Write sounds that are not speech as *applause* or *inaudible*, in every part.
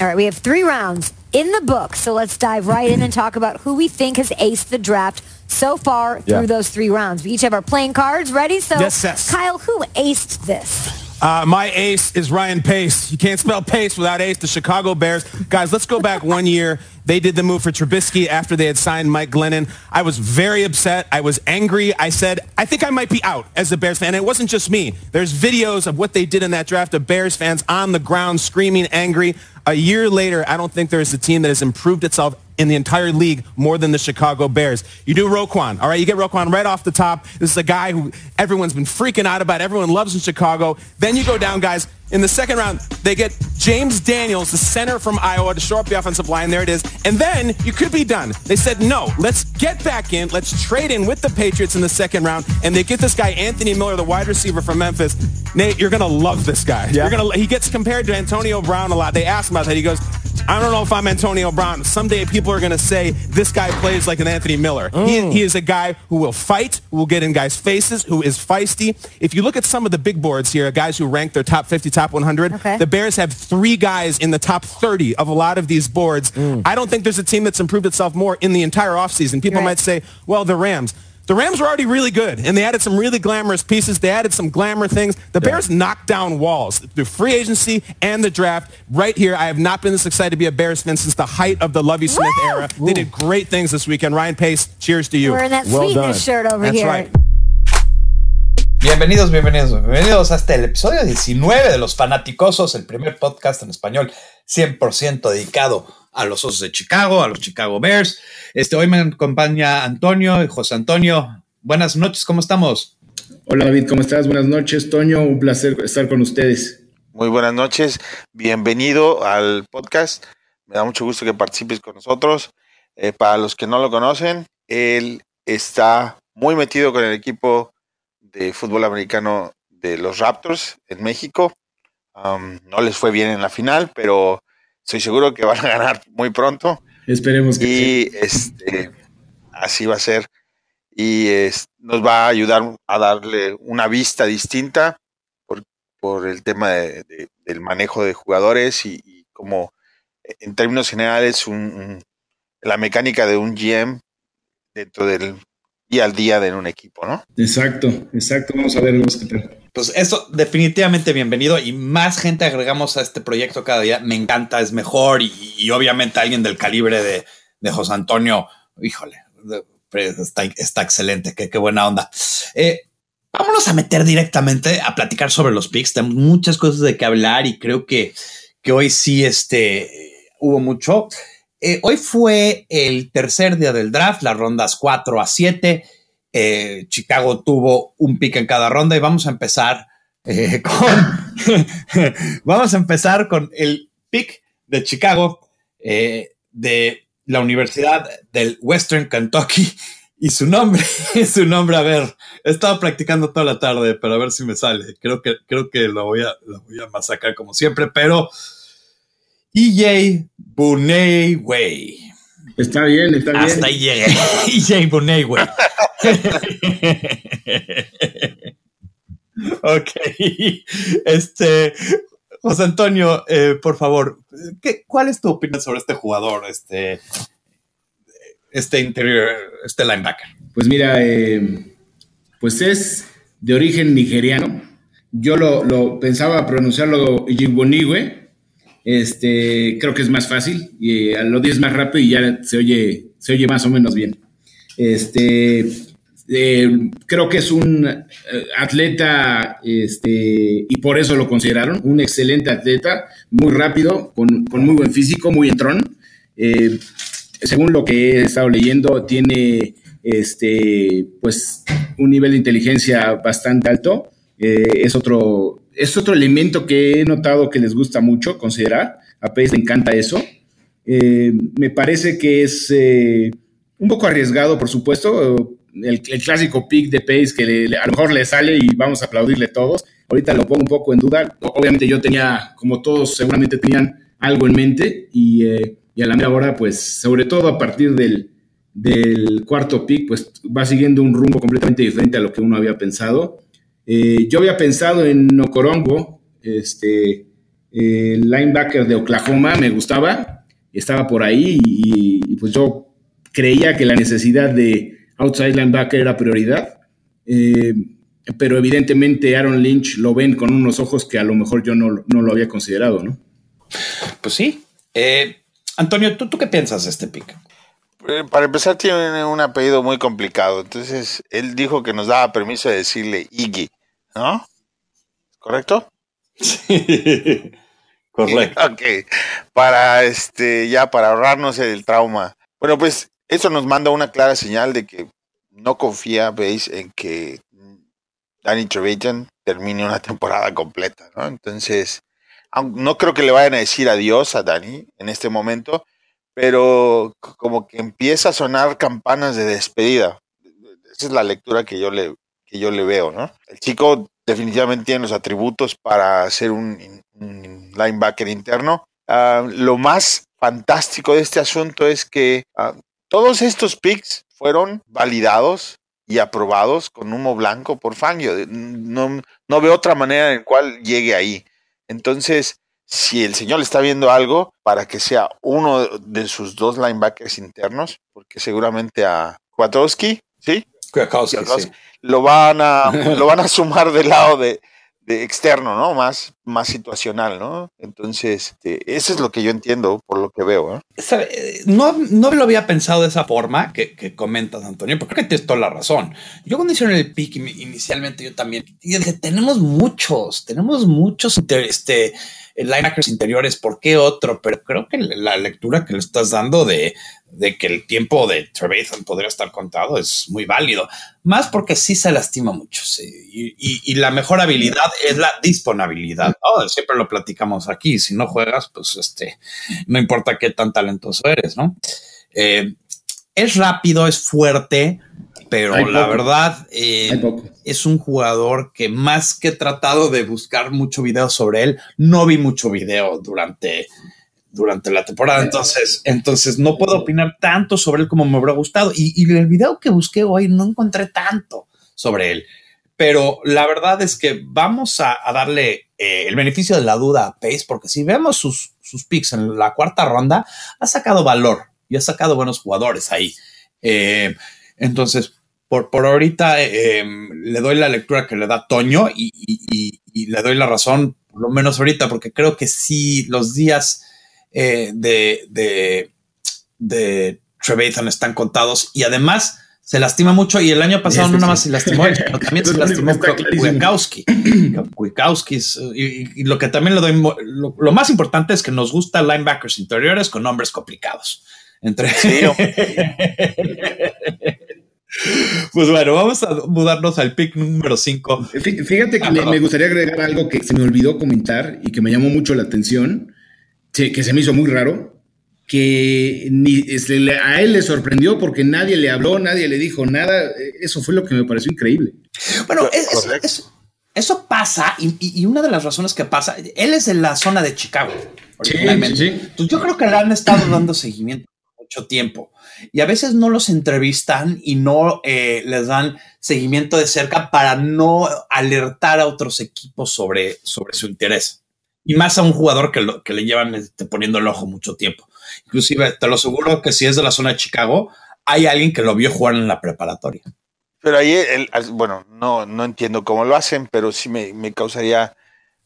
All right, we have three rounds in the book, so let's dive right in and talk about who we think has aced the draft so far through those three rounds. We each have our playing cards ready. So, Yes, yes. Kyle, who aced this? Uh, my ace is Ryan Pace. You can't spell Pace without ace. The Chicago Bears. Guys, let's go back one year. They did the move for Trubisky after they had signed Mike Glennon. I was very upset. I was angry. I said, I think I might be out as a Bears fan. And it wasn't just me. There's videos of what they did in that draft of Bears fans on the ground screaming angry. A year later, I don't think there's a team that has improved itself in the entire league more than the Chicago Bears. You do Roquan, all right? You get Roquan right off the top. This is a guy who everyone's been freaking out about. Everyone loves in Chicago. Then you go down, guys. In the second round, they get James Daniels, the center from Iowa, to shore up the offensive line. There it is. And then you could be done. They said, no, let's get back in. Let's trade in with the Patriots in the second round. And they get this guy, Anthony Miller, the wide receiver from Memphis. Nate, you're going to love this guy. You're gonna, he gets compared to Antonio Brown a lot. They asked him about that. He goes, I don't know if I'm Antonio Brown. Someday people are going to say this guy plays like an Anthony Miller. He, oh. he is a guy who will fight, who will get in guys' faces, who is feisty. If you look at some of the big boards here, guys who rank their top 50, top 100, Okay. the Bears have three guys in the top 30 of a lot of these boards. Mm. I don't think there's a team that's improved itself more in the entire offseason. People Right. might say, well, the Rams. The Rams were already really good, and they added some really glamorous pieces. They added some glamour things. The Bears knocked down walls through free agency and the draft. Right here, I have not been this excited to be a Bears fan since the height of the Lovey Smith Woo! era. They did great things this weekend. Ryan Pace, cheers to you. We're in that Well sweetness done. shirt over That's here. right. Bienvenidos, bienvenidos, bienvenidos a este el episodio 19 de Los Fanaticosos, el primer podcast en español 100% dedicado a los Osos de Chicago, a los Chicago Bears. Este, hoy me acompaña Antonio y José Antonio. Buenas noches, ¿cómo estamos? Hola David, ¿cómo estás? Buenas noches, Toño, un placer estar con ustedes. Muy buenas noches, bienvenido al podcast. Me da mucho gusto que participes con nosotros. Eh, para los que no lo conocen, él está muy metido con el equipo de fútbol americano de los Raptors en México. Um, no les fue bien en la final, pero estoy seguro que van a ganar muy pronto. Esperemos que sí. Y este, así va a ser. Y es- nos va a ayudar a darle una vista distinta por, por el tema de- de- del manejo de jugadores y, y como en términos generales un- un- la mecánica de un GM dentro del día al día de un equipo, ¿no? Exacto, exacto. Vamos a ver vamos qué tal. Pues esto definitivamente bienvenido y más gente agregamos a este proyecto cada día. Me encanta, es mejor y, y obviamente alguien del calibre de, de José Antonio, híjole, está, está excelente, qué, qué buena onda. Eh, vámonos a meter directamente a platicar sobre los picks. Tenemos muchas cosas de que hablar y creo que, que hoy sí este, hubo mucho. Eh, hoy fue el tercer día del draft, las rondas 4 a 7. Eh, Chicago tuvo un pick en cada ronda y vamos a empezar eh, *laughs* con *laughs* vamos a empezar con el pick de Chicago de la Universidad del Western Kentucky y su nombre *laughs* su nombre a ver he estado practicando toda la tarde pero a ver si me sale creo que creo que lo voy a lo voy a masacrar como siempre pero EJ Buneiway Está bien, está bien. hasta ahí llegué. *laughs* EJ güey. *laughs* ok. Este, José Antonio, eh, por favor, ¿qué, ¿cuál es tu opinión sobre este jugador, este, este interior, este linebacker? Pues mira, eh, pues es de origen nigeriano. Yo lo, lo pensaba pronunciarlo Ijibonigwe. Este, creo que es más fácil y eh, lo dices más rápido y ya se oye, se oye más o menos bien. Este, eh, creo que es un eh, atleta, este, y por eso lo consideraron, un excelente atleta, muy rápido, con, con muy buen físico, muy entrón. Eh, según lo que he estado leyendo, tiene este, pues, un nivel de inteligencia bastante alto. Eh, es, otro, es otro elemento que he notado que les gusta mucho considerar. A Pace le encanta eso. Eh, me parece que es eh, un poco arriesgado, por supuesto. El, clásico pick de Pace que a lo mejor le sale y vamos a aplaudirle todos. Ahorita lo pongo un poco en duda. Obviamente yo tenía, como todos seguramente tenían algo en mente y, eh, a la hora, pues sobre todo a partir del, del cuarto pick, pues va siguiendo un rumbo completamente diferente a lo que uno había pensado. Eh, yo había pensado en Nocorongo, este, el linebacker de Oklahoma me gustaba, estaba por ahí y, pues yo creía que la necesidad de outside linebacker era prioridad. Eh, pero evidentemente Aaron Lynch lo ven con unos ojos que a lo mejor yo no, lo había considerado, ¿no? Pues sí. Eh, Antonio, ¿tú, ¿tú qué piensas de este pick? Eh, para empezar, tiene un apellido muy complicado. Entonces, él dijo que nos daba permiso de decirle Iggy, ¿no? ¿Correcto? Sí. *laughs* Correcto. *laughs* ok. Para este, ya para ahorrarnos el trauma. Bueno, pues eso nos manda una clara señal de que no confía, veis, en que Danny Trevathan termine una *laughs* temporada completa, ¿no? Entonces, no creo que le vayan a decir adiós a Danny en este momento, pero como que empieza a sonar campanas de despedida. Esa es la lectura que yo le, que yo le veo, ¿no? El chico definitivamente tiene los atributos para ser un, linebacker interno. Ah, lo más fantástico de este asunto es que ah, todos estos picks fueron validados y aprobados con humo blanco por Fangio. No, no veo otra manera en cual llegue ahí. Entonces, si el señor está viendo algo para que sea uno de sus dos linebackers internos, porque seguramente a Kwiatkowski, ¿sí? Sí. Lo van a *laughs* lo van a sumar del lado de, externo, ¿no? Más, más situacional, ¿no? Entonces, este, eso es lo que yo entiendo por lo que veo. ¿eh? ¿no? No, lo había pensado de esa forma que, que comentas, Antonio, porque creo que tienes toda la razón. Yo cuando hicieron el pick inicialmente, yo también dije, tenemos muchos, tenemos muchos este, linebackers interiores, ¿por qué otro? Pero creo que la lectura que le estás dando de, de que el tiempo de Trevathan podría estar contado es muy válido, más porque sí se lastima mucho y, la mejor habilidad es la disponibilidad. siempre lo platicamos aquí, si no juegas, pues este, no importa qué tan talentoso eres, ¿no? Eh, es rápido, es fuerte, pero la verdad eh, es un jugador que más que he tratado de buscar mucho video sobre él, no vi mucho video durante, durante la temporada, entonces, entonces no puedo opinar tanto sobre él como me hubiera gustado. Y, el video que busqué hoy no encontré tanto sobre él. Pero la verdad es que vamos a, darle eh, el beneficio de la duda a Pace, porque si vemos sus, sus picks en la cuarta ronda, ha sacado valor y ha sacado buenos jugadores ahí. Eh, entonces, por, por ahorita eh, em, le doy la lectura que le da Toño y, le doy la razón, por lo menos ahorita, porque creo que sí, los días eh, de, de, de Trevathan están contados y además se lastima mucho y el año pasado no nada más se lastimó *laughs* pero también se lastimó Kwiatkowski. *clears throat* y, lo que también le doy, lo, lo, más importante es que nos gusta linebackers interiores con nombres complicados. Entre sí, *laughs* *laughs* Pues bueno, vamos a mudarnos al pick número 5. Fíjate que me gustaría agregar algo que se me olvidó comentar y que me llamó mucho la atención, que se me hizo muy raro, que ni, a él le sorprendió porque nadie le habló, nadie le dijo nada. Eso fue lo que me pareció increíble. Bueno, eso pasa y, una de las razones que pasa, él es de la zona de Chicago. Sí, sí. yo creo que le han estado dando seguimiento mucho tiempo y a veces no los entrevistan y no eh, les dan seguimiento de cerca para no alertar a otros equipos sobre, sobre su interés. Y más a un jugador que, lo, que le llevan este, poniendo el ojo mucho tiempo. Inclusive, te lo aseguro que si es de la zona de Chicago, hay alguien que lo vio jugar en la preparatoria. Pero ahí, bueno, no, no entiendo cómo lo hacen, pero sí me, causaría,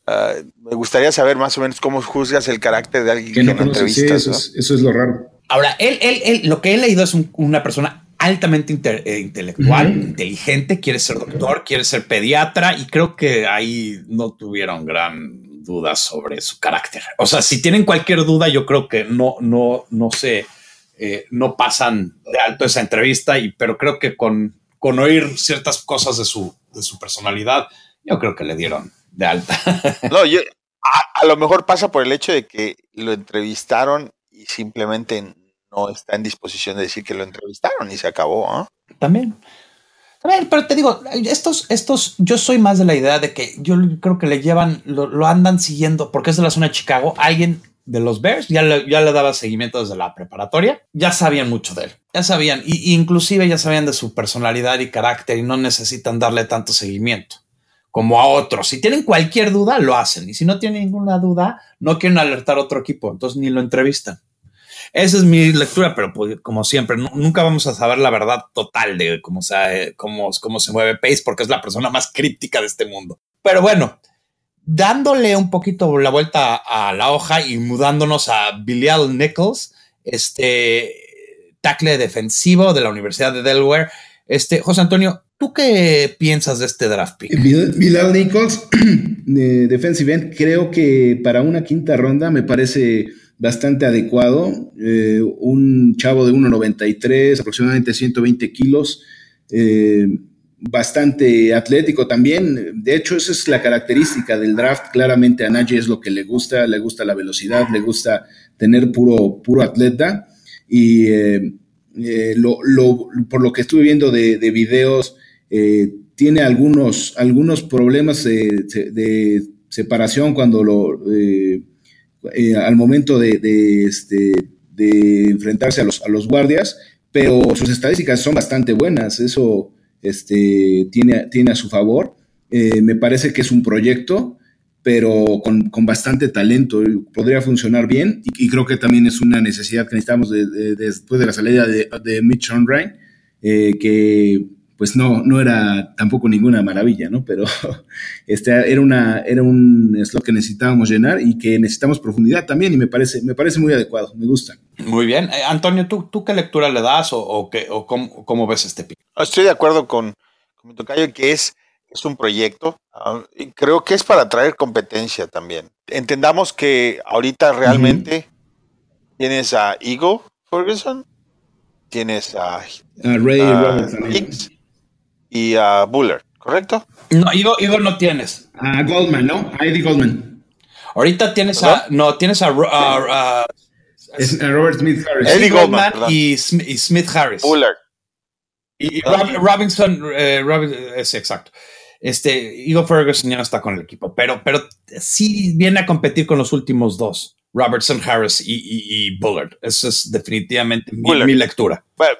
ah, me gustaría saber más o menos cómo juzgas el carácter de alguien que, no, entrevistas. eso es lo raro. Ahora, él, él, él, lo que he leído es una persona altamente eh, intelectual, inteligente, quiere ser doctor, quiere ser pediatra y creo que ahí no tuvieron gran duda sobre su carácter. O sea, si tienen cualquier duda, yo creo que no, no, no sé, eh, no pasan de alto esa entrevista, y, pero creo que con, con oír ciertas cosas de su, de su personalidad, yo creo que le dieron de alta. No, yo, a, a, lo mejor pasa por el hecho de que lo entrevistaron y simplemente no está en disposición de decir que lo entrevistaron y se acabó. ¿ah? También. También, pero te digo, estos, estos, yo soy más de la idea de que yo creo que le llevan, lo, andan siguiendo porque es de la zona de Chicago. Alguien de los Bears ya le, ya le daba seguimiento desde la preparatoria, ya sabían mucho de él, ya sabían, y, inclusive ya sabían de su personalidad y carácter y no necesitan darle tanto seguimiento. Como a otros. Si tienen cualquier duda, lo hacen. Y si no tienen ninguna duda, no quieren alertar a otro equipo, entonces ni lo entrevistan. Esa es mi lectura, pero pues, como siempre, nunca vamos a saber la verdad total de cómo se, cómo, cómo se mueve Pace, porque es la persona más crítica de este mundo. Pero bueno, dándole un poquito la vuelta a la hoja y mudándonos a Bilal Nichols, este tackle defensivo de la Universidad de Delaware. Este, José Antonio, ¿tú qué piensas de este draft pick? Bilal Nichols, *clears throat* de defensive end, creo que para una quinta ronda me parece bastante adecuado. Eh, un chavo de 1,93, aproximadamente 120 kilos. Eh, bastante atlético también. De hecho, esa es la característica del draft. Claramente a Nagy es lo que le gusta, le gusta la velocidad, le gusta tener puro, puro atleta. Y eh, eh, por lo que estuve viendo de, videos, eh, tiene algunos, algunos problemas de, separación cuando lo, al momento de, este, de enfrentarse a los, a los guardias, pero sus estadísticas son bastante buenas. Eso este, tiene, tiene a su favor. Eh, me parece que es un proyecto, pero con, bastante talento. Podría funcionar bien y, creo que también es una necesidad que necesitamos después de la salida de, de Mitch Onrain, eh, que pues no, no era tampoco ninguna maravilla, ¿no? Pero *laughs* este, era, una, era un slot que necesitábamos llenar y que necesitamos profundidad también y me parece, me parece muy adecuado, me gusta. Muy bien. Eh, Antonio, ¿tú, ¿tú qué lectura le das o, qué, o cómo, ves este pick? Estoy de acuerdo con, mi tocayo que es, es un proyecto ah, y creo que es para traer competencia también. Entendamos que ahorita realmente tienes a Eagle Ferguson, tienes a, Ray Robertson y a Buller, ¿correcto? No, Igor, no tienes. A Goldman, ¿no? A Eddie Goldman. Ahorita tienes a. No, tienes a. Robert Smith Harris. Eddie Goldman, y, Smith Harris. Buller. Y, Robinson, eh, es exacto. Este, Igor Ferguson ya no está con el equipo, pero, pero sí viene a competir con los últimos dos, Robertson, Harris y, y, Bullard. Eso es definitivamente mi, mi, lectura. Bueno,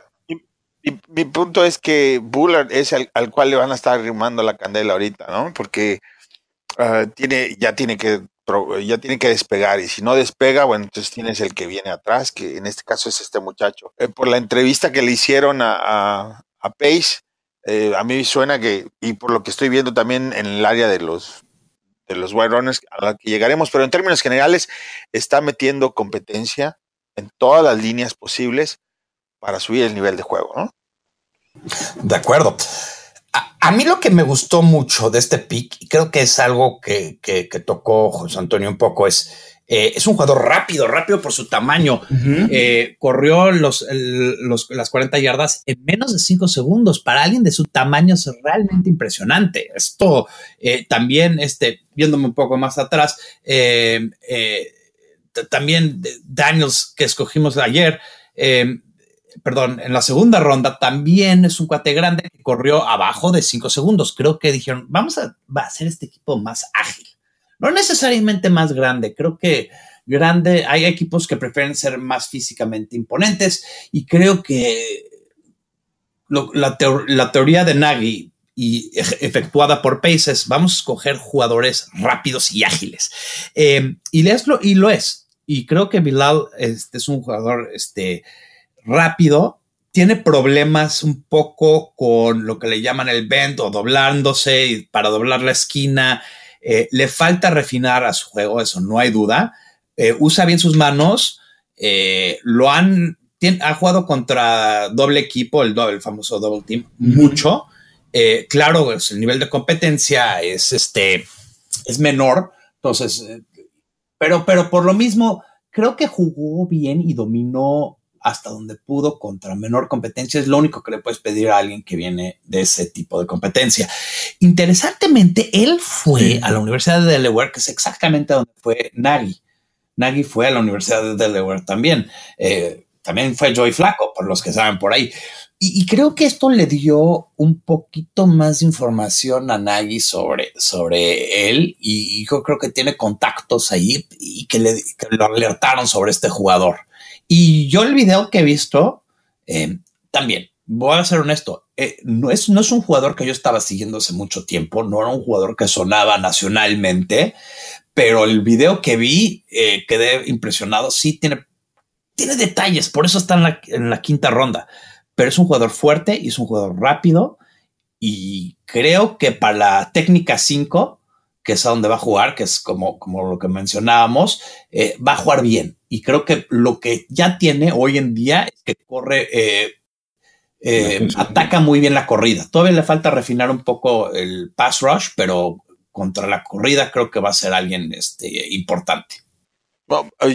y mi punto es que Bullard es al, cual le van a estar arrimando la candela ahorita, ¿no? Porque ah, tiene, ya tiene que ya tiene que despegar y si no despega, bueno, entonces tienes el que viene atrás, que en este caso es este muchacho. Eh, por la entrevista que le hicieron a, a, Pace, eh, a mí suena que, y por lo que estoy viendo también en el área de los de los White Runners a la que llegaremos, pero en términos generales está metiendo competencia en todas las líneas posibles para subir el nivel de juego, ¿no? De acuerdo. A, mí lo que me gustó mucho de este pick, y creo que es algo que, tocó José Antonio un poco, es, eh, es un jugador rápido, rápido por su tamaño. Eh, corrió los, las 40 yardas en menos de 5 segundos. Para alguien de su tamaño es realmente impresionante. Esto eh, también, este, viéndome un poco más atrás, también Daniels que escogimos ayer, perdón, en la segunda ronda también es un cuate grande que corrió abajo de 5 segundos. Creo que dijeron, vamos a, hacer este equipo más ágil. No necesariamente más grande, creo que grande, hay equipos que prefieren ser más físicamente imponentes y creo que la, teoría de Nagy y efectuada por Paces, vamos a escoger jugadores rápidos y ágiles. Eh, y, y lo es. Y creo que Bilal este, es un jugador este, rápido, tiene problemas un poco con lo que le llaman el bend o doblándose y para doblar la esquina. Eh, le falta refinar a su juego, eso no hay duda. Eh, usa bien sus manos. Eh, lo han, ha jugado contra doble equipo, el, el famoso double team, mucho. claro, pues, el nivel de competencia es, este, es menor. Entonces, pero, pero por lo mismo, creo que jugó bien y dominó hasta donde pudo contra menor competencia. Es lo único que le puedes pedir a alguien que viene de ese tipo de competencia. Interesantemente, él fue a la Universidad de Delaware, que es exactamente donde fue Nagy. Nagy fue a la Universidad de Delaware también. Eh, también fue Joy Flaco, por los que saben por ahí. Y, creo que esto le dio un poquito más de información a Nagy sobre, sobre él. Y, yo creo que tiene contactos ahí y que, le, que lo alertaron sobre este jugador. Y yo el video que he visto, eh, también, voy a ser honesto, eh, no, es, no es un jugador que yo estaba siguiendo hace mucho tiempo, no era un jugador que sonaba nacionalmente, pero el video que vi eh, quedé impresionado. Sí, tiene, tiene detalles, por eso está en la, en la quinta ronda, pero es un jugador fuerte y es un jugador rápido. Y creo que para la técnica 5, que es a donde va a jugar, que es como, como lo que mencionábamos, eh, va a jugar bien. Y creo que lo que ya tiene hoy en día es que corre, eh, eh, ataca muy bien la corrida. Todavía le falta refinar un poco el pass rush, pero contra la corrida creo que va a ser alguien este, importante.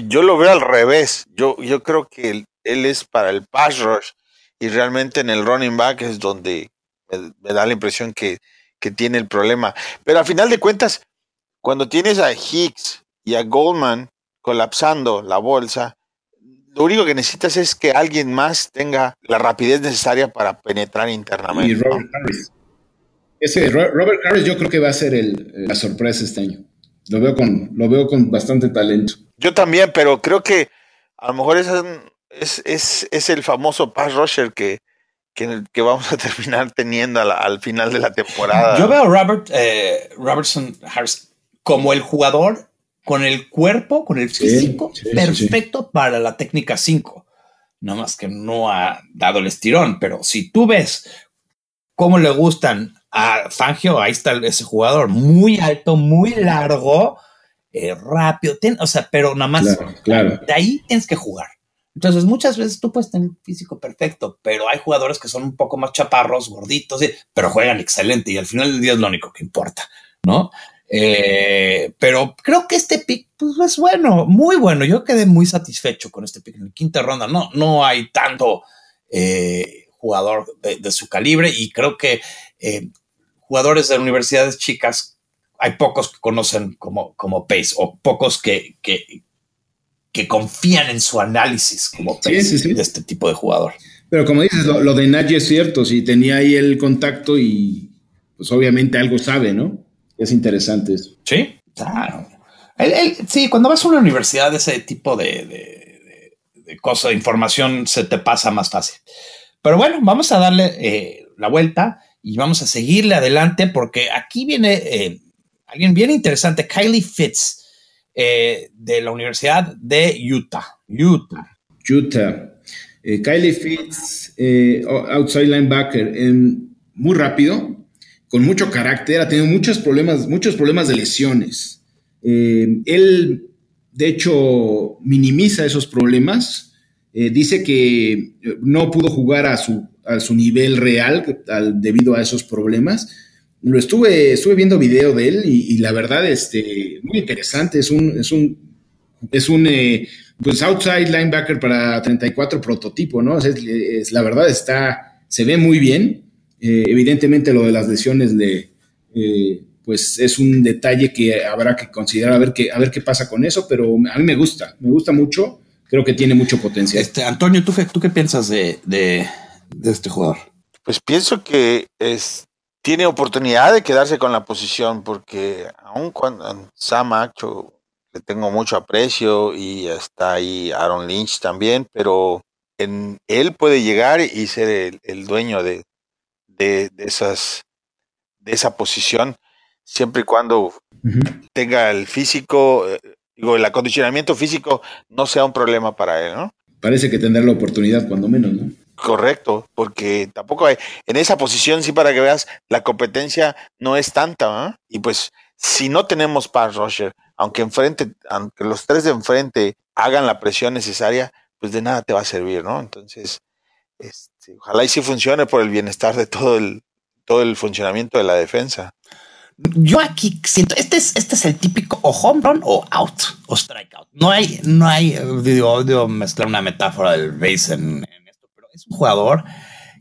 yo lo veo al revés. Yo, yo creo que él, él, es para el pass rush y realmente en el running back es donde me, me da la impresión que que tiene el problema. Pero a final de cuentas, cuando tienes a Hicks y a Goldman colapsando la bolsa, lo único que necesitas es que alguien más tenga la rapidez necesaria para penetrar internamente. Y Robert Harris. Ese Robert Harris yo creo que va a ser el, la sorpresa este año. Lo veo con, lo veo con bastante talento. Yo también, pero creo que a lo mejor es, es, es, es el famoso pass rusher que, que, vamos a *laughs* terminar teniendo al, final de la temporada. Yo veo a Robert, eh, Robertson Harris como el jugador con el cuerpo, con el físico perfecto para la técnica 5. Nada más que no ha dado el estirón, pero si tú ves cómo le gustan a Fangio, ahí está ese jugador, muy alto, muy largo, eh, rápido, o sea, pero nada más claro. de ahí tienes que jugar. Entonces, muchas veces tú puedes tener físico perfecto, pero hay jugadores que son un poco más chaparros, gorditos, pero juegan excelente y al final del día es lo único que importa, ¿no? Eh, pero creo que este pick pues, es bueno, muy bueno. Yo quedé muy satisfecho con este pick en la quinta ronda. No, no hay tanto eh, jugador de, su calibre y creo que eh, jugadores de universidades chicas hay pocos que conocen como, como Pace o pocos que, que confían en su análisis como de este tipo de jugador. Pero como dices, lo, de Nagy es cierto, si tenía ahí el contacto y pues obviamente algo sabe, ¿no? Es interesante eso. Sí, claro. sí, cuando vas a una universidad, ese tipo de, de, de, cosas, de información se te pasa más fácil. Pero bueno, vamos a darle eh, la vuelta y vamos a seguirle adelante porque aquí viene eh, alguien bien interesante, Kylie Fitz. Eh, de la Universidad de Utah. Utah. Utah. Eh, Kylie Fitz, eh, outside linebacker, muy rápido, con mucho carácter, ha tenido muchos problemas, muchos problemas de lesiones. él, de hecho, minimiza esos problemas. dice que no pudo jugar a su, a su nivel real debido a esos problemas lo estuve, estuve viendo video de él y, la verdad, este, muy interesante. Es un, es un, es un eh, pues outside linebacker para 34 prototipo, ¿no? Es, la verdad está, se ve muy bien. Eh, evidentemente lo de las lesiones de, eh, pues es un detalle que habrá que considerar a ver qué, a ver qué pasa con eso, pero a mí me gusta, me gusta mucho. Creo que tiene mucho potencial. Este, Antonio, ¿tú, tú qué piensas de, de, de este jugador? Pues pienso que es, tiene oportunidad de quedarse con la posición porque aun cuando Sam Acho le tengo mucho aprecio y está ahí Aaron Lynch también, pero en, él puede llegar y ser el, dueño de, de, esas de esa posición siempre y cuando tenga el físico, eh, digo, el acondicionamiento físico no sea un problema para él, ¿no? Parece que tendrá la oportunidad cuando menos, ¿no? Correcto, porque tampoco hay, en esa posición, sí, para que veas, la competencia no es tanta, Y pues, si no tenemos pass rusher, aunque enfrente, aunque los tres de enfrente hagan la presión necesaria, pues de nada te va a servir, ¿no? Entonces, este, ojalá y sí funcione por el bienestar de todo el, todo el funcionamiento de la defensa. Yo aquí siento, este es, este es el típico o home run o out o strikeout. No hay, no hay, digo, digo mezclar una metáfora del base en es un jugador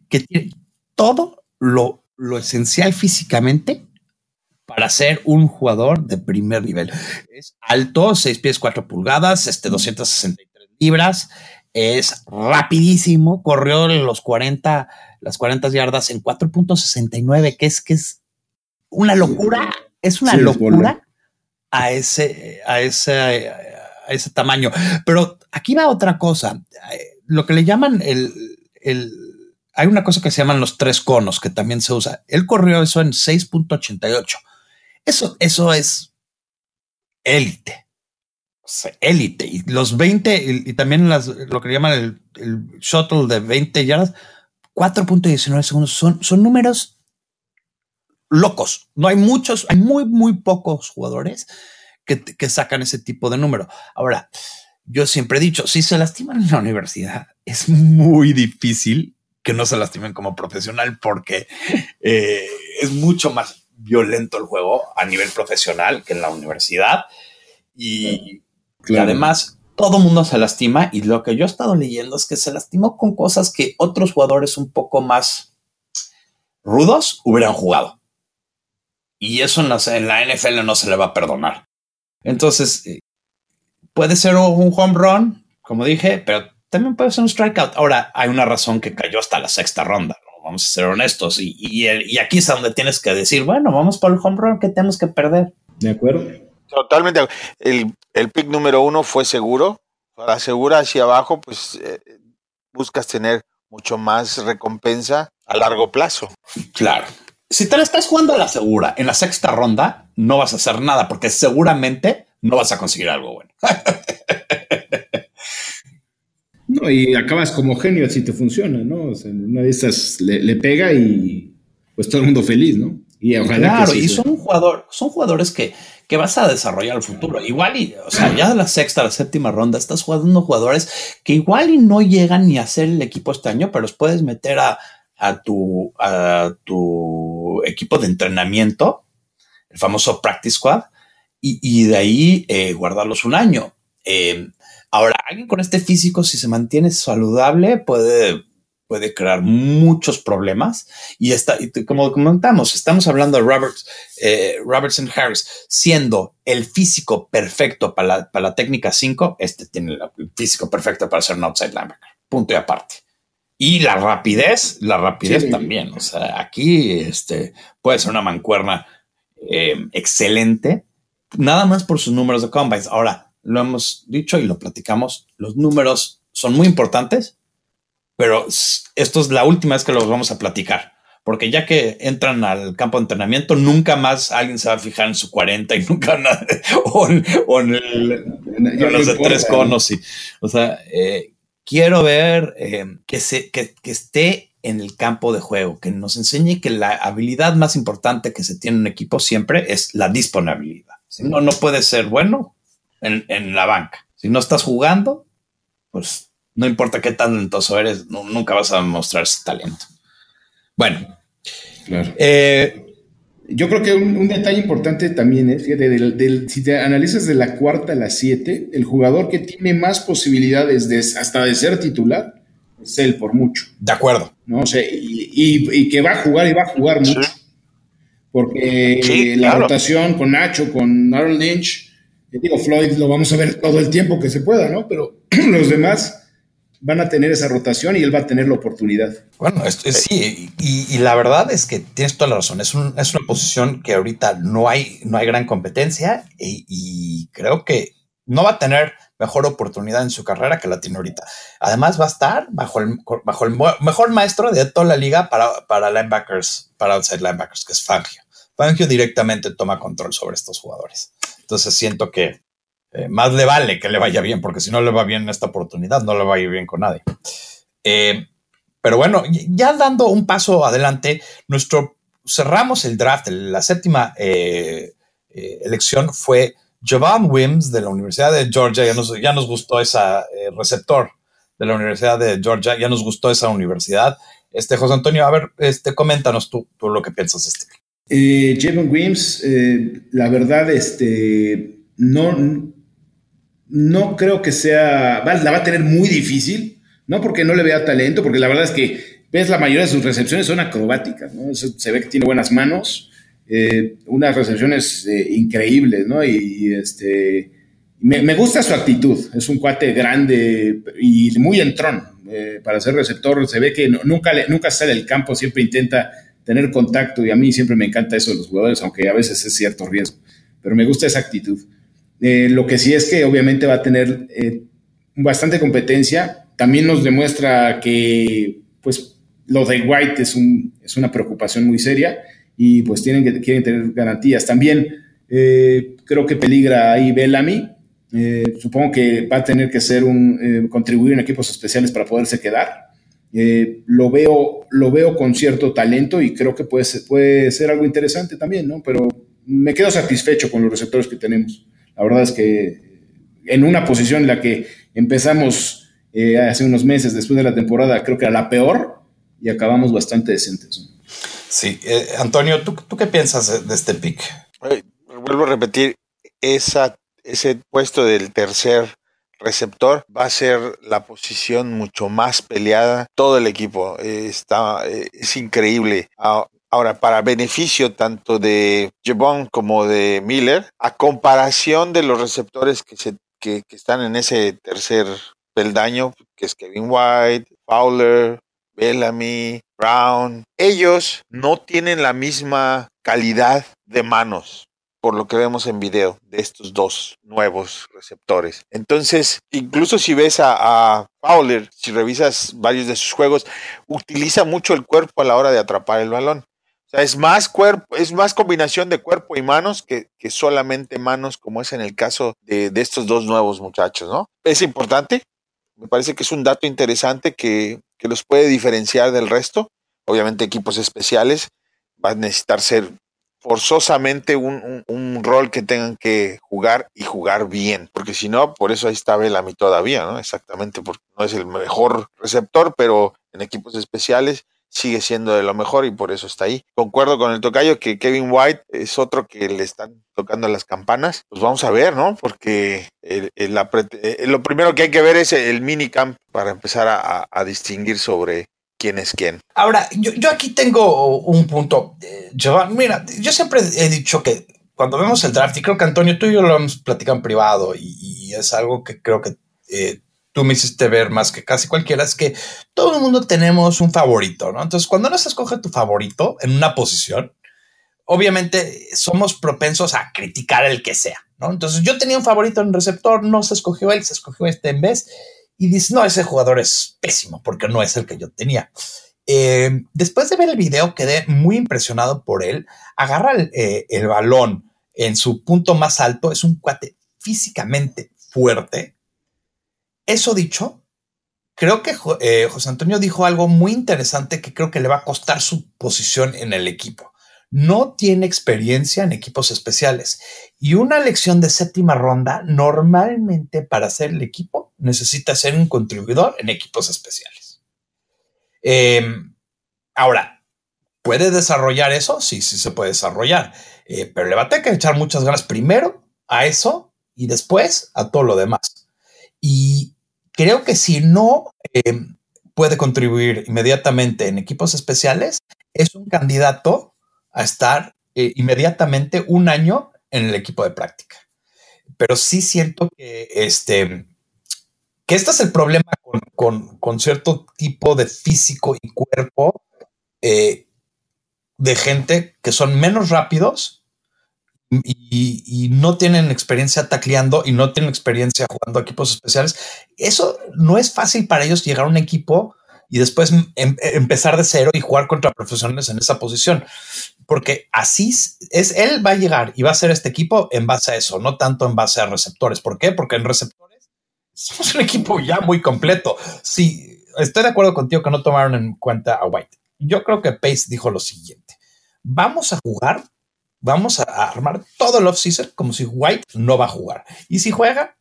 que tiene todo lo, esencial físicamente para ser un jugador de primer nivel. Es alto, 6 pies 4 pulgadas, este 263 libras, es rapidísimo, corrió los 40, las 40 yardas en 4.69, que es que es una locura, es una locura a ese, a ese, a ese tamaño. Pero aquí va otra cosa, lo que le llaman el, el hay una cosa que se llaman los tres conos que también se usa. Él corrió eso en 6.88. Eso, eso es élite. élite. Y los 20, y, también las, lo que llaman el, shuttle de 20 yardas, 4.19 segundos. Son, son números locos. No hay muchos, hay muy, muy pocos jugadores que, que sacan ese tipo de número. Ahora, yo siempre he dicho, si se lastiman en la universidad, es muy difícil que no se lastimen como profesional porque eh, es mucho más violento el juego a nivel profesional que en la universidad. Y, además, todo mundo se lastima. Y lo que yo he estado leyendo es que se lastimó con cosas que otros jugadores un poco más rudos hubieran jugado. Y eso en la NFL no se le va a perdonar. Entonces, eh, puede ser un home run, como dije, pero también puede ser un strikeout. Ahora, hay una razón que cayó hasta la sexta ronda, vamos a ser honestos. Y, y, aquí es donde tienes que decir, bueno, vamos por el home run que tenemos que perder. De acuerdo. Totalmente. El, el pick número uno fue seguro. Para segura hacia abajo, pues eh, buscas tener mucho más recompensa a largo plazo. Claro. Si te la estás jugando a la segura en la sexta ronda, no vas a hacer nada porque seguramente no vas a conseguir algo bueno. *laughs* no, y acabas como genio si te funciona, ¿no? O sea, una de esas le, pega y pues todo el mundo feliz, ¿no? Y claro, y son, jugador, son jugadores que, que vas a desarrollar el futuro. Igual y, o sea, ya de la sexta a la séptima ronda estás jugando jugadores que igual y no llegan ni a ser el equipo este año, pero los puedes meter a, a, tu, a tu equipo de entrenamiento, el famoso practice squad, y, de ahí eh, guardarlos un año. Eh, alguien con este físico, si se mantiene saludable, puede, puede crear muchos problemas. Y, está, y como comentamos, estamos hablando de Roberts, eh, Robertson Harris siendo el físico perfecto para la, para la técnica 5. Este tiene el físico perfecto para ser un outside linebacker. Punto y aparte. Y la rapidez, la rapidez también. O sea, aquí este, puede ser una mancuerna excelente nada más por sus números de combines. Ahora, lo hemos dicho y lo platicamos, los números son muy importantes, pero esto es la última vez que los vamos a platicar, porque ya que entran al campo de entrenamiento, nunca más alguien se va a fijar en su 40 y *laughs* nunca nada, o, en, los de tres conos. Y, o sea, eh, quiero ver eh, que, se, que, que esté en el campo de juego, que nos enseñe que la habilidad más importante que se tiene en un equipo siempre es la disponibilidad. Si no, no puede ser bueno en, la banca. Si no estás jugando, pues no importa qué talentoso eres, nunca vas a mostrar ese talento. Bueno. Eh, yo creo que un, detalle importante también es, si te analizas de la cuarta a la siete, el jugador que tiene más posibilidades de, hasta de ser titular es él por mucho. De acuerdo. ¿no? y, que va a jugar y va a jugar mucho porque la rotación con Nacho, con Aaron Lynch, digo, Floyd lo vamos a ver todo el tiempo que se pueda, ¿no? Pero *clears throat* los demás van a tener esa rotación y él va a tener la oportunidad. Bueno, sí, y, la verdad es que tienes toda la razón. Es, una posición que ahorita no hay, no hay gran competencia y, creo que no va a tener mejor oportunidad en su carrera que la tiene ahorita. Además, va a estar bajo el, bajo el mejor maestro de toda la liga para, para linebackers, para outside linebackers, que es Fangio. Fangio directamente toma control sobre estos jugadores. Entonces siento que eh, más le vale que le vaya bien, porque si no le va bien en esta oportunidad, no le va a ir bien con nadie. Eh, pero bueno, ya dando un paso adelante, nuestro cerramos el draft, la séptima eh, elección fue Jovan Wims de la Universidad de Georgia, ya nos, ya nos gustó ese receptor de la Universidad de Georgia, ya nos gustó esa universidad. Este, José Antonio, a ver, este, coméntanos tú, tú lo que piensas este. Eh, Wims, eh, la verdad, este, no, no creo que sea, la va a tener muy difícil, no porque no le vea talento, porque la verdad es que ves la mayoría de sus recepciones son acrobáticas, ¿no? Se ve que tiene buenas manos, eh, unas recepciones eh, increíbles, ¿no? Y, este, me, gusta su actitud, es un cuate grande y muy entrón para ser receptor, se ve que nunca, nunca sale del campo, siempre intenta tener contacto y a mí siempre me encanta eso de los jugadores, aunque a veces es cierto riesgo, pero me gusta esa actitud. Eh, lo que sí es que obviamente va a tener eh, bastante competencia, también nos demuestra que pues lo de White es, un, es una preocupación muy seria y pues tienen que, quieren tener garantías. También eh, creo que peligra ahí Bellamy. Supongo que va a tener que ser un contribuir en equipos especiales para poderse quedar. Lo, veo, lo veo con cierto talento y creo que puede ser, puede ser algo interesante también, ¿no? Pero me quedo satisfecho con los receptores que tenemos. La verdad es que en una posición en la que empezamos hace unos meses, después de la temporada, creo que era la peor y acabamos bastante decentes. Sí, Antonio, ¿tú, ¿tú, qué piensas de este pick? vuelvo a repetir, esa, ese puesto del tercer receptor va a ser la posición mucho más peleada. Todo el equipo eh, está, eh, es increíble. Ahora, para beneficio tanto de Jebon como de Miller, a comparación de los receptores que, se, que, que están en ese tercer peldaño, que es Kevin White, Fowler, Bellamy, Brown, ellos no tienen la misma calidad de manos por lo que vemos en video de estos dos nuevos receptores. Entonces, incluso si ves a, Fowler, si revisas varios de sus juegos, utiliza mucho el cuerpo a la hora de atrapar el balón. O sea, es más cuerpo, es más combinación de cuerpo y manos que, solamente manos, como es en el caso de, de, estos dos nuevos muchachos, ¿no? Es importante, me parece que es un dato interesante que, que los puede diferenciar del resto. Obviamente equipos especiales van a necesitar ser forzosamente un, un, rol que tengan que jugar y jugar bien, porque si no, por eso ahí está Bellamy todavía, ¿no? Exactamente, porque no es el mejor receptor, pero en equipos especiales sigue siendo de lo mejor y por eso está ahí. Concuerdo con el tocayo que Kevin White es otro que le están tocando las campanas. Pues vamos a ver, ¿no? Porque el, lo primero que hay que ver es el minicamp para empezar a distinguir sobre quién es quién. Ahora, yo, aquí tengo un punto. Eh, mira, yo siempre he dicho que cuando vemos el draft, y creo que Antonio, tú y yo lo hemos platicado en privado, y, es algo que creo que eh, tú me hiciste ver más que casi cualquiera, es que todo el mundo tenemos un favorito, ¿no? Entonces, cuando no se escoge tu favorito en una posición, obviamente somos propensos a criticar el que sea, ¿no? Entonces, yo tenía un favorito en receptor, no se escogió él, se escogió este en vez y dice, no, ese jugador es pésimo porque no es el que yo tenía. Eh, después de ver el video quedé muy impresionado por él. Agarra el, eh, el, balón en su punto más alto, es un cuate físicamente fuerte. Eso dicho, creo que eh, José Antonio dijo algo muy interesante que creo que le va a costar su posición en el equipo no tiene experiencia en equipos especiales. Y una lección de séptima ronda, normalmente para hacer el equipo, necesita ser un contribuidor en equipos especiales. Em, ahora, ¿puede desarrollar eso? Sí, sí se puede desarrollar, eh, pero le va a tener que echar muchas ganas primero a eso y después a todo lo demás. Y creo que si no em, puede contribuir inmediatamente en equipos especiales, es un candidato a estar eh, inmediatamente un año en el equipo de práctica. Pero sí siento que este, que este es el problema con, cierto tipo de físico y cuerpo eh, de gente que son menos rápidos y, y, no tienen experiencia tacleando y no tienen experiencia jugando equipos especiales. Eso no es fácil para ellos llegar a un equipo y después em, empezar de cero y jugar contra profesionales en esa posición porque así es, él va a llegar y va a ser este equipo en base a eso, no tanto en base a receptores. ¿Por qué? Porque en receptores somos un equipo ya muy completo. Sí, estoy de acuerdo contigo que no tomaron en cuenta a White. Yo creo que Pace dijo lo siguiente: vamos a jugar, vamos a armar todo el off-season como si White no va a jugar. Y si juega,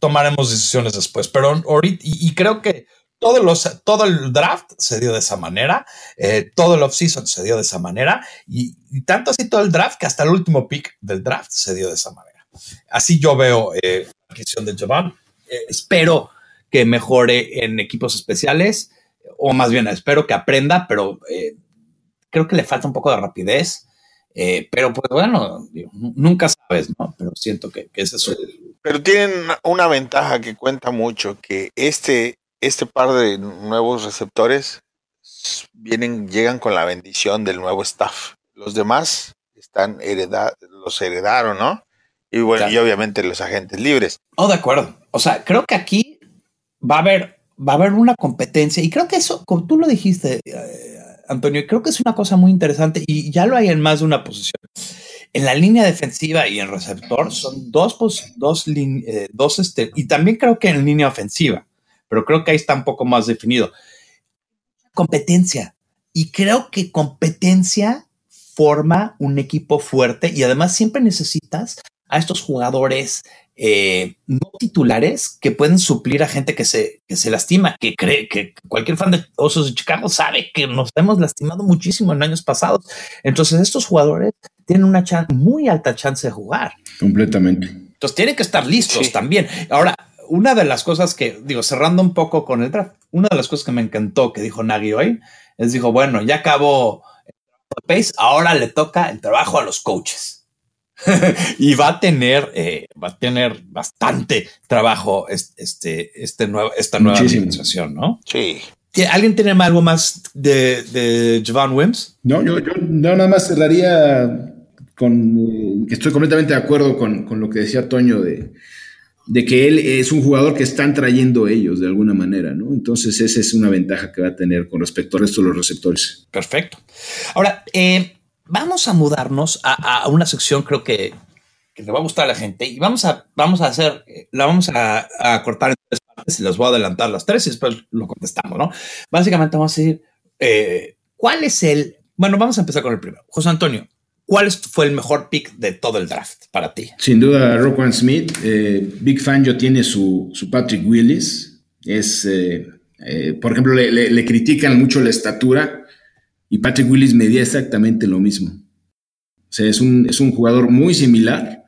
tomaremos decisiones después. Pero ahorita, y creo que todo, los, todo el draft se dio de esa manera, eh, todo el offseason se dio de esa manera, y, tanto así todo el draft que hasta el último pick del draft se dio de esa manera. Así yo veo eh, la adquisición de Javon. Eh, espero que mejore en equipos especiales, o más bien espero que aprenda, pero creo que le falta un poco de rapidez. pero pues bueno, nunca sabes, ¿no? Pero siento que, que ese es el... Pero tienen una ventaja que cuenta mucho, que este este par de nuevos receptores vienen, llegan con la bendición del nuevo staff. Los demás están heredados, los heredaron, ¿no? Y bueno, y obviamente los agentes libres. Oh, de acuerdo. O sea, creo que aquí va a haber va a haber una competencia y creo que eso, como tú lo dijiste, eh, Antonio, creo que es una cosa muy interesante y ya lo hay en más de una posición. En la línea defensiva y en receptor son dos, dos, eh, dos este, y también creo que en línea ofensiva, pero creo que ahí está un poco más definido. Competencia. Y creo que competencia forma un equipo fuerte y además siempre necesitas a estos jugadores eh, no titulares que pueden suplir a gente que se, que se lastima, que cree que cualquier fan de Osos de Chicago sabe que nos hemos lastimado muchísimo en años pasados. Entonces estos jugadores tienen una muy alta chance de jugar. Completamente. Entonces tienen que estar listos también. Ahora, una de las cosas que, digo, cerrando un poco con el draft, una de las cosas que me encantó que dijo Nagy hoy, es dijo, bueno, ya acabó el Pace, ahora le toca el trabajo a los coaches. *laughs* y va a tener, eh, va a tener bastante trabajo este, este nuevo, esta nueva administración, ¿no? Sí. ¿Alguien tiene algo más de, de Javon Wims? No, yo, yo, nada más cerraría con eh, que estoy completamente de acuerdo con, con, lo que decía Toño de, de que él es un jugador que están trayendo ellos de alguna manera, ¿no? Entonces esa es una ventaja que va a tener con respecto al resto de los receptores. Perfecto. Ahora, eh, vamos a mudarnos a, una sección, creo que, le va a gustar a la gente y vamos a, vamos a hacer, la vamos a, cortar en tres partes y las voy a adelantar las tres y después lo contestamos, ¿no? Básicamente vamos a decir, eh, ¿cuál es el, bueno, vamos a empezar con el primero. José Antonio, ¿cuál fue el mejor pick de todo el draft para ti? Sin duda, Roquan Smith. Eh, Big fan yo tiene su, su Patrick Willis. Es, eh, por ejemplo, le, critican mucho la estatura y Patrick Willis medía exactamente lo mismo. O sea, es un, es un jugador muy similar.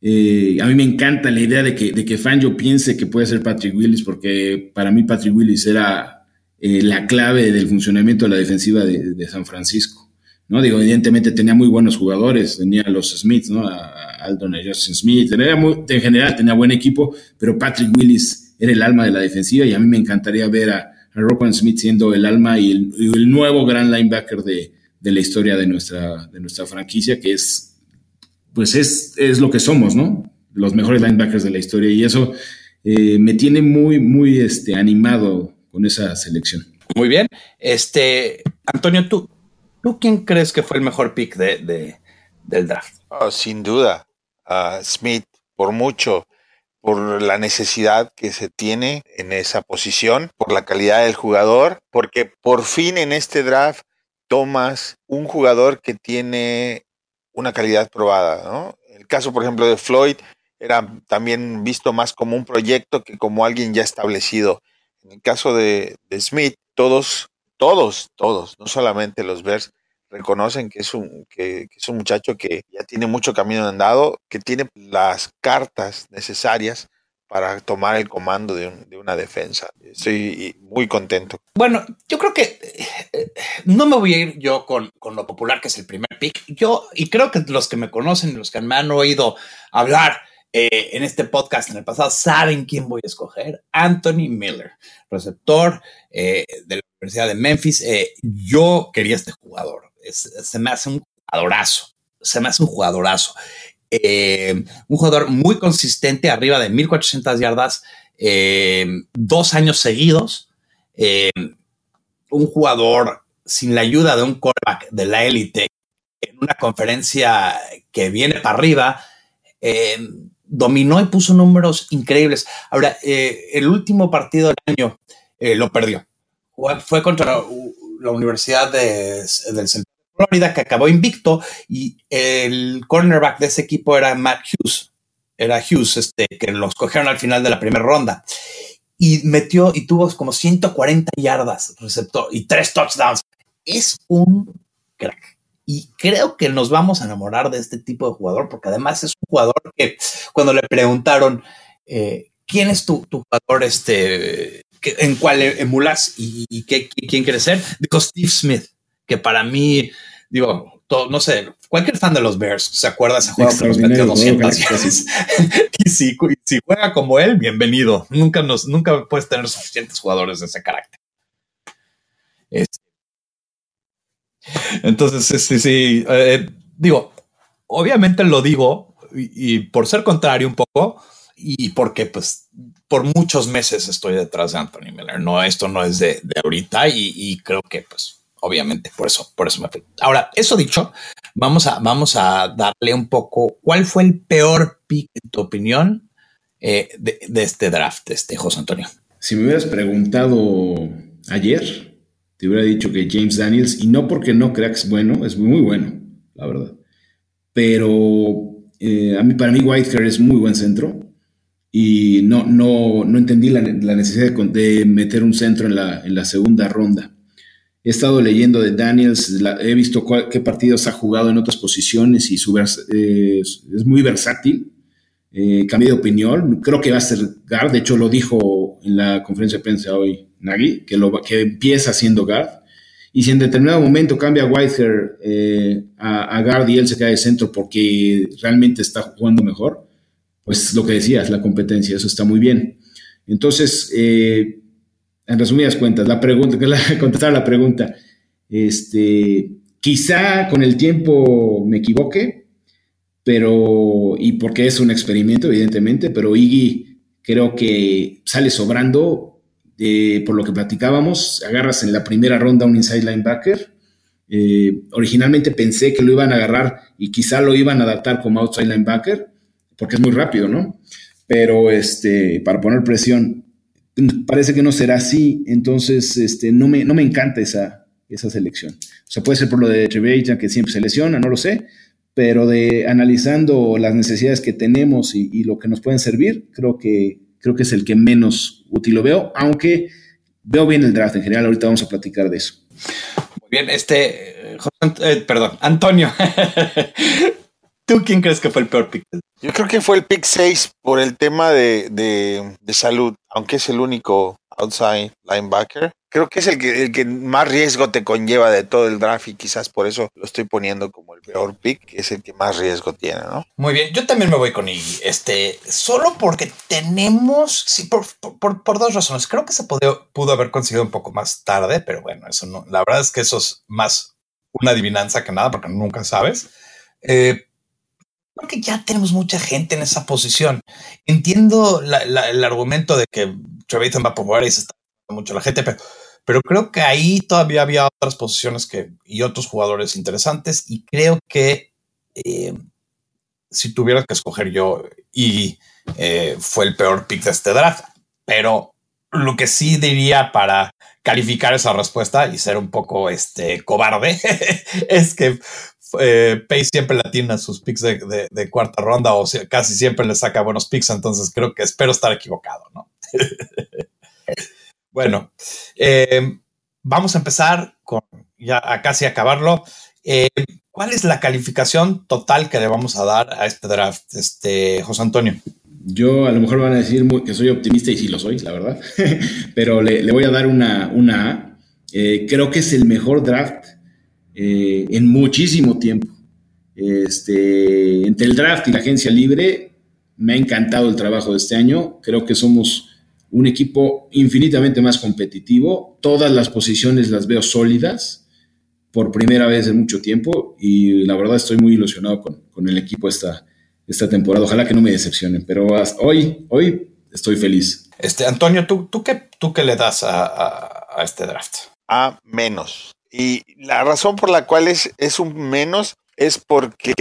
Eh, a mí me encanta la idea de que, de que Fangio piense que puede ser Patrick Willis, porque para mí Patrick Willis era eh, la clave del funcionamiento de la defensiva de, San Francisco. ¿No? Digo, evidentemente tenía muy buenos jugadores, tenía a los Smiths, ¿no? a Aldon, a Justin Smith, en general tenía buen equipo, pero Patrick Willis era el alma de la defensiva y a mí me encantaría ver a, a Smith siendo el alma y el, nuevo gran linebacker de, la historia de nuestra, de nuestra franquicia, que es, pues es, es lo que somos, ¿no? Los mejores linebackers de la historia y eso eh, me tiene muy, muy este, animado con esa selección. Muy bien. Este, Antonio, ¿tú, ¿tú quién crees que fue el mejor pick de, del draft? Oh, sin duda, Smith, por mucho por la necesidad que se tiene en esa posición, por la calidad del jugador, porque por fin en este draft tomas un jugador que tiene una calidad probada, ¿no? El caso, por ejemplo, de Floyd era también visto más como un proyecto que como alguien ya establecido. En el caso de, Smith, todos, todos, todos, no solamente los Bears, reconocen que es un, que, es un muchacho que ya tiene mucho camino andado, que tiene las cartas necesarias para tomar el comando de, una defensa. Estoy muy contento. Bueno, yo creo que eh, no me voy a ir yo con, lo popular que es el primer pick. Yo, y creo que los que me conocen, los que me han oído hablar eh, en este podcast en el pasado, saben quién voy a escoger. Anthony Miller, receptor eh, de la Universidad de Memphis. yo quería este jugador se me hace un jugadorazo, se me hace un jugadorazo. Eh, un jugador muy consistente, arriba de 1400 yardas, eh, dos años seguidos. Eh, un jugador sin la ayuda de un quarterback de la élite en una conferencia que viene para arriba, dominó y puso números increíbles. Ahora, el último partido del año lo perdió. Fue contra la Universidad de, del Centro Florida, que acabó invicto, y el cornerback de ese equipo era Matt Hughes. Era Hughes, este, que los cogieron al final de la primera ronda. Y metió y tuvo como 140 yardas receptor y tres touchdowns. Es un crack. Y creo que nos vamos a enamorar de este tipo de jugador, porque además es un jugador que cuando le preguntaron eh, quién es tu, jugador, este, en cuál emulas y, qué, quién quieres ser, dijo Steve Smith que para mí, digo, no sé, cualquier fan de los Bears se acuerda de ese juego que nos metió 200 *laughs* y, si, si, juega como él, bienvenido. Nunca, nos, nunca puedes tener suficientes jugadores de ese carácter. Entonces, sí, sí, eh, digo, obviamente lo digo y, por ser contrario un poco, y porque pues por muchos meses estoy detrás de Anthony Miller. No, esto no es de, ahorita y, creo que pues obviamente por eso, por eso me fui. Ahora, eso dicho, vamos a, vamos a darle un poco, ¿cuál fue el peor pick en tu opinión eh, de, este draft, este José Antonio? Si me hubieras preguntado ayer, te hubiera dicho que James Daniels, y no porque no crea que es bueno, es muy bueno, la verdad. Pero eh, a mí, para mí Whitehair es muy buen centro y no, no, no entendí la, necesidad de, meter un centro en la, en la, segunda ronda. He estado leyendo de Daniels, he visto qué partidos ha jugado en otras posiciones y su eh, es muy versátil. Eh, cambié de opinión, creo que va a ser guard, de hecho lo dijo en la conferencia de prensa hoy Nagy, que, empieza siendo guard. Y si en determinado momento cambia Whitehair eh, a, guard y él se queda de centro porque realmente está jugando mejor, pues lo que decías, la competencia, eso está muy bien. Entonces, eh, en resumidas cuentas, la pregunta, *laughs* contestar la pregunta, este, quizá con el tiempo me equivoque, pero, y porque es un experimento, evidentemente, pero Iggy creo que sale sobrando eh, por lo que platicábamos, agarras en la primera ronda un inside linebacker. Eh, originalmente pensé que lo iban a agarrar y quizá lo iban a adaptar como outside linebacker, porque es muy rápido, ¿no? Pero este, para poner presión, parece que no será así, entonces este, no, me, no me encanta esa, esa selección. O sea, puede ser por lo de Trevisan, que siempre se lesiona, no lo sé, pero de analizando las necesidades que tenemos y, y, lo que nos pueden servir, creo que creo que es el que menos útil lo veo, aunque veo bien el draft en general. Ahorita vamos a platicar de eso. Muy bien, este, eh, perdón, Antonio, *laughs* ¿tú quién crees que fue el peor pick? Yo creo que fue el pick 6 por el tema de, de salud, aunque es el único outside linebacker creo que es el que, el que más riesgo te conlleva de todo el draft y quizás por eso lo estoy poniendo como el peor pick, que es el que más riesgo tiene, ¿no? Muy bien, yo también me voy con Iggy, este, solo porque tenemos, sí, por, por, dos razones. Creo que se pudo, pudo haber conseguido un poco más tarde, pero bueno, eso no, la verdad es que eso es más una adivinanza que nada, porque nunca sabes. Eh, creo ya tenemos mucha gente en esa posición. Entiendo el argumento de que Trevathan va a poder y se está mucho la gente, pero pero creo que ahí todavía había otras posiciones que, y otros jugadores interesantes. Y creo que eh, si tuviera que escoger yo, y eh, fue el peor pick de este draft. Pero lo que sí diría para calificar esa respuesta y ser un poco este, cobarde *laughs* es que eh, Pace siempre latina sus picks de, cuarta ronda o casi siempre le saca buenos picks, entonces creo que espero estar equivocado, ¿no? *laughs* Bueno, eh, vamos a empezar con ya a casi acabarlo. Eh, ¿Cuál es la calificación total que le vamos a dar a este draft, este José Antonio? Yo a lo mejor van a decir que soy optimista y sí lo soy, la verdad, *laughs* pero le, voy a dar una, una A. Eh, creo que es el mejor draft en muchísimo tiempo. Este, entre el draft y la agencia libre, me ha encantado el trabajo de este año. Creo que somos un equipo infinitamente más competitivo. Todas las posiciones las veo sólidas por primera vez en mucho tiempo y la verdad estoy muy ilusionado con, el equipo esta, esta temporada. Ojalá que no me decepcionen, pero hoy, hoy estoy feliz. Este, Antonio, ¿tú, tú, qué, tú qué le das a, este draft? A menos. Y la razón por la cual es, es un menos es porque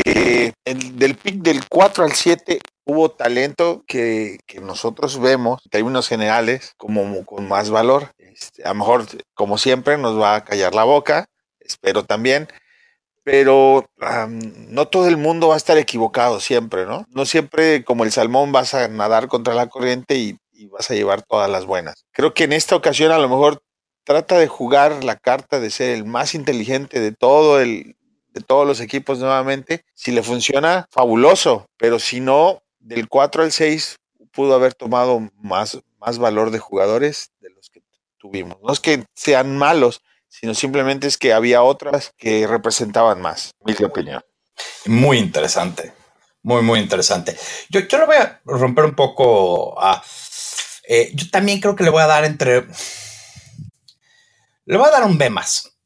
el, del pick del 4 al 7 hubo talento que, nosotros vemos, que hay unos generales como con más valor. Este, a lo mejor, como siempre, nos va a callar la boca, espero también, pero no todo el mundo va a estar equivocado siempre, ¿no? No siempre como el salmón vas a nadar contra la corriente y, y vas a llevar todas las buenas. Creo que en esta ocasión a lo mejor trata de jugar la carta de ser el más inteligente de todo el, de todos los equipos nuevamente. Si le funciona, fabuloso, pero si no, del 4 al 6 pudo haber tomado más, más valor de jugadores de los que tuvimos. No es que sean malos, sino simplemente es que había otras que representaban más, mi opinión. Muy interesante, muy, muy interesante. Yo, yo lo voy a romper un poco a... Eh, yo también creo que le voy a dar entre... Le voy a dar un B más.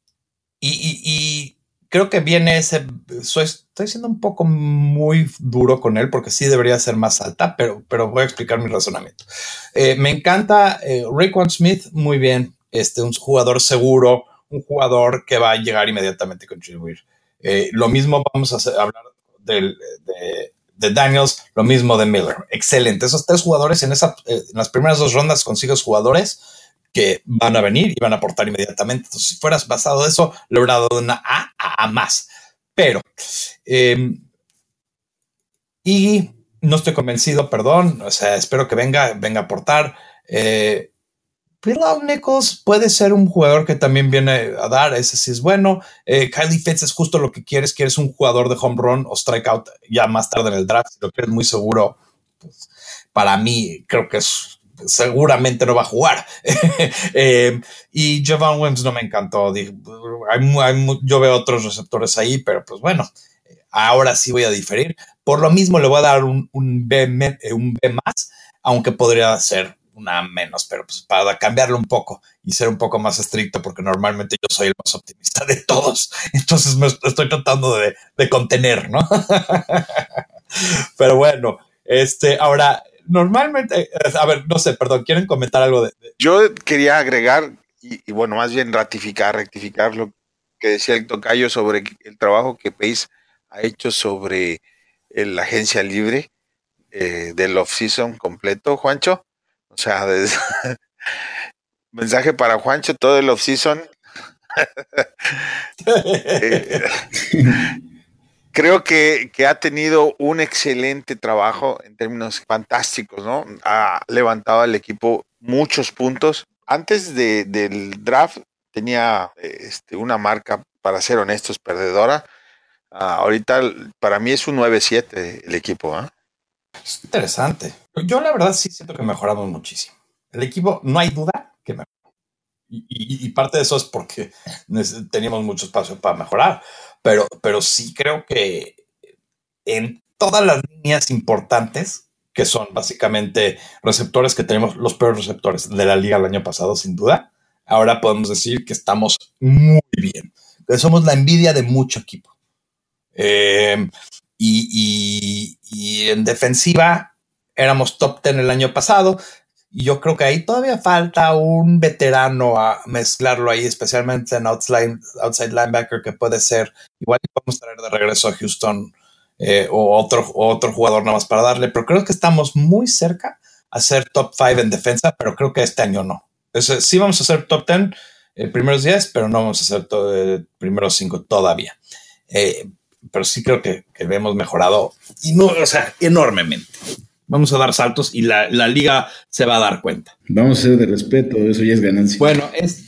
y creo que viene ese. estoy siendo un poco muy duro con él porque sí debería ser más alta, pero, pero voy a explicar mi razonamiento. Eh, me encanta eh, Smith, muy bien. Este, un jugador seguro, un jugador que va a llegar inmediatamente a contribuir. Eh, lo mismo vamos a hablar del, de, de, Daniels, lo mismo de Miller. Excelente. Esos tres jugadores en, esa, eh, en las primeras dos rondas consigues jugadores que van a venir y van a aportar inmediatamente. Entonces, si fueras basado en eso, le hubiera dado una A a, más. Pero, em, y no estoy convencido, perdón, o sea, espero que venga, venga a aportar. Eh, Nichols puede ser un jugador que también viene a dar, ese sí es bueno. Eh, Kylie Fitz es justo lo que quieres, quieres un jugador de home run o strikeout ya más tarde en el draft, si lo quieres muy seguro. Pues, para mí creo que es seguramente no va a jugar. *laughs* Eh, y Javon Williams no me encantó. yo veo otros receptores ahí, pero pues bueno, ahora sí voy a diferir. Por lo mismo le voy a dar un, un, B, un B más, aunque podría ser una menos, pero pues para cambiarlo un poco y ser un poco más estricto, porque normalmente yo soy el más optimista de todos. *laughs* Entonces me estoy tratando de, de contener, ¿no? *laughs* pero bueno, este, ahora normalmente, a ver, no sé, perdón, ¿quieren comentar algo de...? Yo quería agregar, y, bueno, más bien ratificar, rectificar lo que decía el tocayo sobre el trabajo que Pace ha hecho sobre la agencia libre eh, del off-season completo, Juancho. O sea, *laughs* mensaje para Juancho, todo el off-season. *laughs* *laughs* Eh, creo que, ha tenido un excelente trabajo en términos fantásticos, ¿no? Ha levantado al equipo muchos puntos. Antes del draft tenía este, una marca, para ser honestos, perdedora. Ah, ahorita para mí es un 9-7 el equipo. ¿ah? Es interesante. Yo la verdad sí siento que mejoramos muchísimo. El equipo, no hay duda que mejoró. Y, y, parte de eso es porque teníamos mucho espacio para mejorar pero, pero sí creo que en todas las líneas importantes, que son básicamente receptores que tenemos, los peores receptores de la liga el año pasado, sin duda, ahora podemos decir que estamos muy bien. Somos la envidia de mucho equipo. Em, y, y, en defensiva éramos top 10 el año pasado. Y yo creo que ahí todavía falta un veterano a mezclarlo ahí, especialmente en outside, linebacker, que puede ser, igual podemos traer de regreso a Houston eh, o otro, otro jugador nada más para darle, pero creo que estamos muy cerca a ser top 5 en defensa, pero creo que este año no. sí vamos a ser top 10 eh, primeros 10, pero no vamos a ser eh, primeros 5 todavía. Eh, pero sí creo que, hemos mejorado, enormemente vamos a dar saltos y la, liga se va a dar cuenta. Vamos a ser de respeto, eso ya es ganancia. Bueno, es...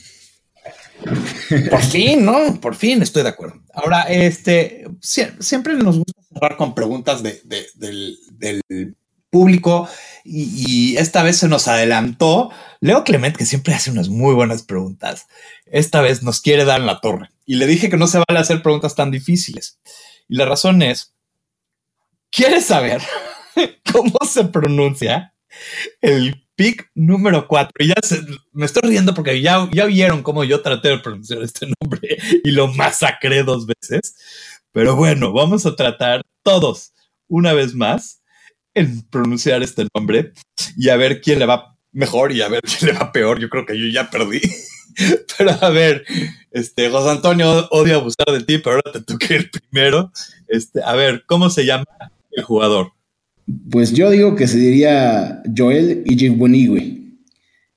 Por fin, ¿no? Por fin estoy de acuerdo. Ahora, este, siempre nos gusta cerrar con preguntas de, del, público y, esta vez se nos adelantó Leo Clement, que siempre hace unas muy buenas preguntas. Esta vez nos quiere dar en la torre y le dije que no se vale hacer preguntas tan difíciles. Y la razón es, ¿quieres saber *laughs* cómo se pronuncia el pick número 4. Ya me estoy riendo porque ya, ya vieron cómo yo traté de pronunciar este nombre *laughs* y lo masacré dos veces. Pero bueno, vamos a tratar todos una vez más en pronunciar este nombre y a ver quién le va mejor y a ver quién le va peor. Yo creo que yo ya perdí. *laughs* Pero a ver, este, José Antonio odia abusar de ti, pero ahora te toca ir primero. Este, a ver, ¿cómo se llama el jugador? Pues yo digo que se diría Joel Ijibonigwe.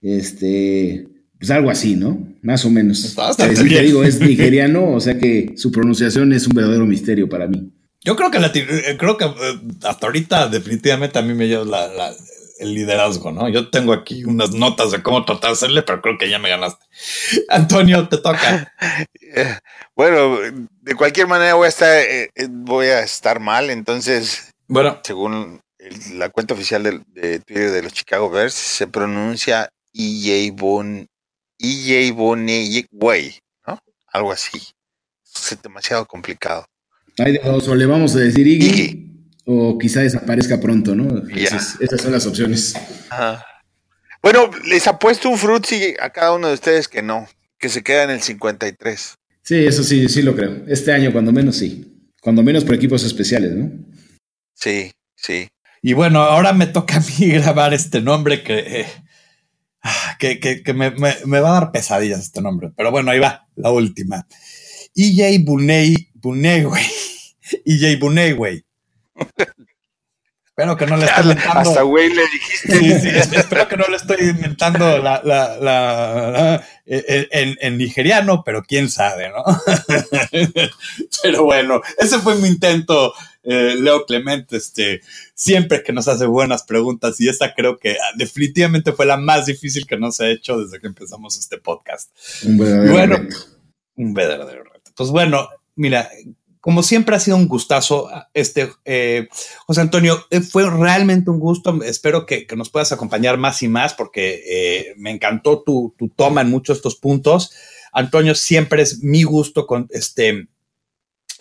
Este, pues algo así, ¿no? Más o menos. Está Te digo, es *laughs* nigeriano, o sea que su pronunciación es un verdadero misterio para mí. Yo creo que, eh, creo que eh, hasta ahorita definitivamente a mí me lleva el liderazgo, ¿no? Yo tengo aquí unas notas de cómo tratar de hacerle, pero creo que ya me ganaste. *laughs* Antonio, te toca. *laughs* bueno, de cualquier manera voy a estar, eh, voy a estar mal, entonces bueno, según la cuenta oficial de, Twitter de los Chicago Bears, se pronuncia EJ Bon, EJ Way, ¿no? Algo así. Es demasiado complicado. Hay de dos, o le vamos a decir Iggy, o quizá desaparezca pronto, ¿no? Esas, son las opciones. Bueno, les apuesto un frutzi a cada uno de ustedes que no, que se queda en el 53. Sí, eso sí, sí lo creo. Este año, cuando menos, sí. Cuando menos por equipos especiales, ¿no? Sí, sí. Y bueno, ahora me toca a mí *laughs* grabar este nombre que, eh, ah, que, que, que me, me, me, va a dar pesadillas este nombre. Pero bueno, ahí va, la última. EJ Bunei, güey. *laughs* EJ Bunei, güey. Espero que no le esté inventando. *laughs* Hasta güey le dijiste. Sí, sí, espero que no le estoy inventando la, la, la, en, en, nigeriano, pero quién sabe, ¿no? pero bueno, ese fue mi intento, eh, Leo Clemente, este, siempre que nos hace buenas preguntas y esta creo que definitivamente fue la más difícil que nos ha hecho desde que empezamos este podcast. Un verdadero bueno, reto. un verdadero reto. Pues bueno, mira, como siempre ha sido un gustazo, este eh, José Antonio, eh, fue realmente un gusto. Espero que, que nos puedas acompañar más y más porque eh, me encantó tu, tu, toma en muchos de estos puntos. Antonio, siempre es mi gusto con este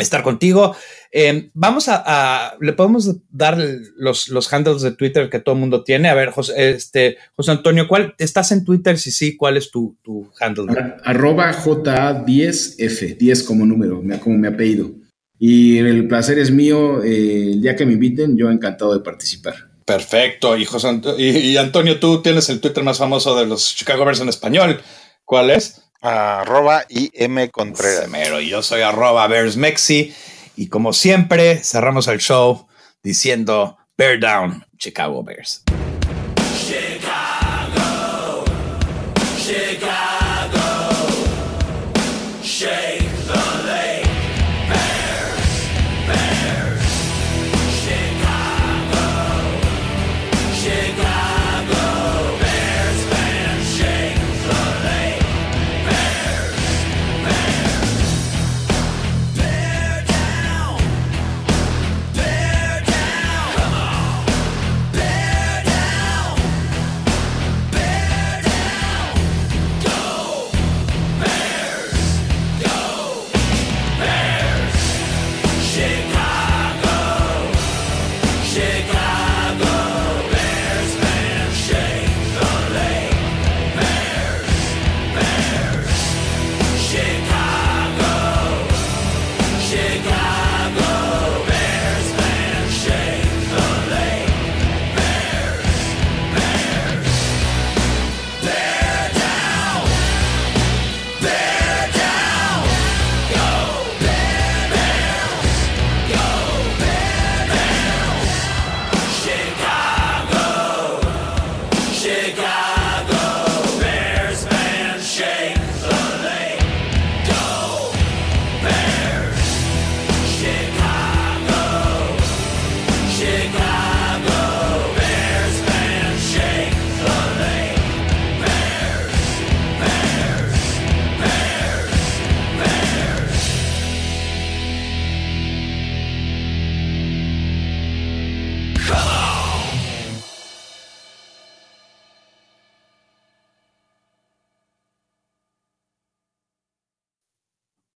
estar contigo. Eh, vamos a, a, le podemos dar los, los handles de Twitter que todo el mundo tiene. A ver, José, este, José Antonio, ¿cuál estás en Twitter? Si sí, ¿cuál es tu, tu handle? Ar arroba JA10F, 10 como número, como mi apellido. Y el placer es mío. Eh, el día que me inviten, yo encantado de participar. Perfecto. Y, José Antonio, y, y, Antonio, tú tienes el Twitter más famoso de los Chicago Bears en español. ¿Cuál es? Arroba IM Contreras. Semero. Yo soy arroba Mexi. Y como siempre, cerramos el show diciendo Bear Down, Chicago Bears.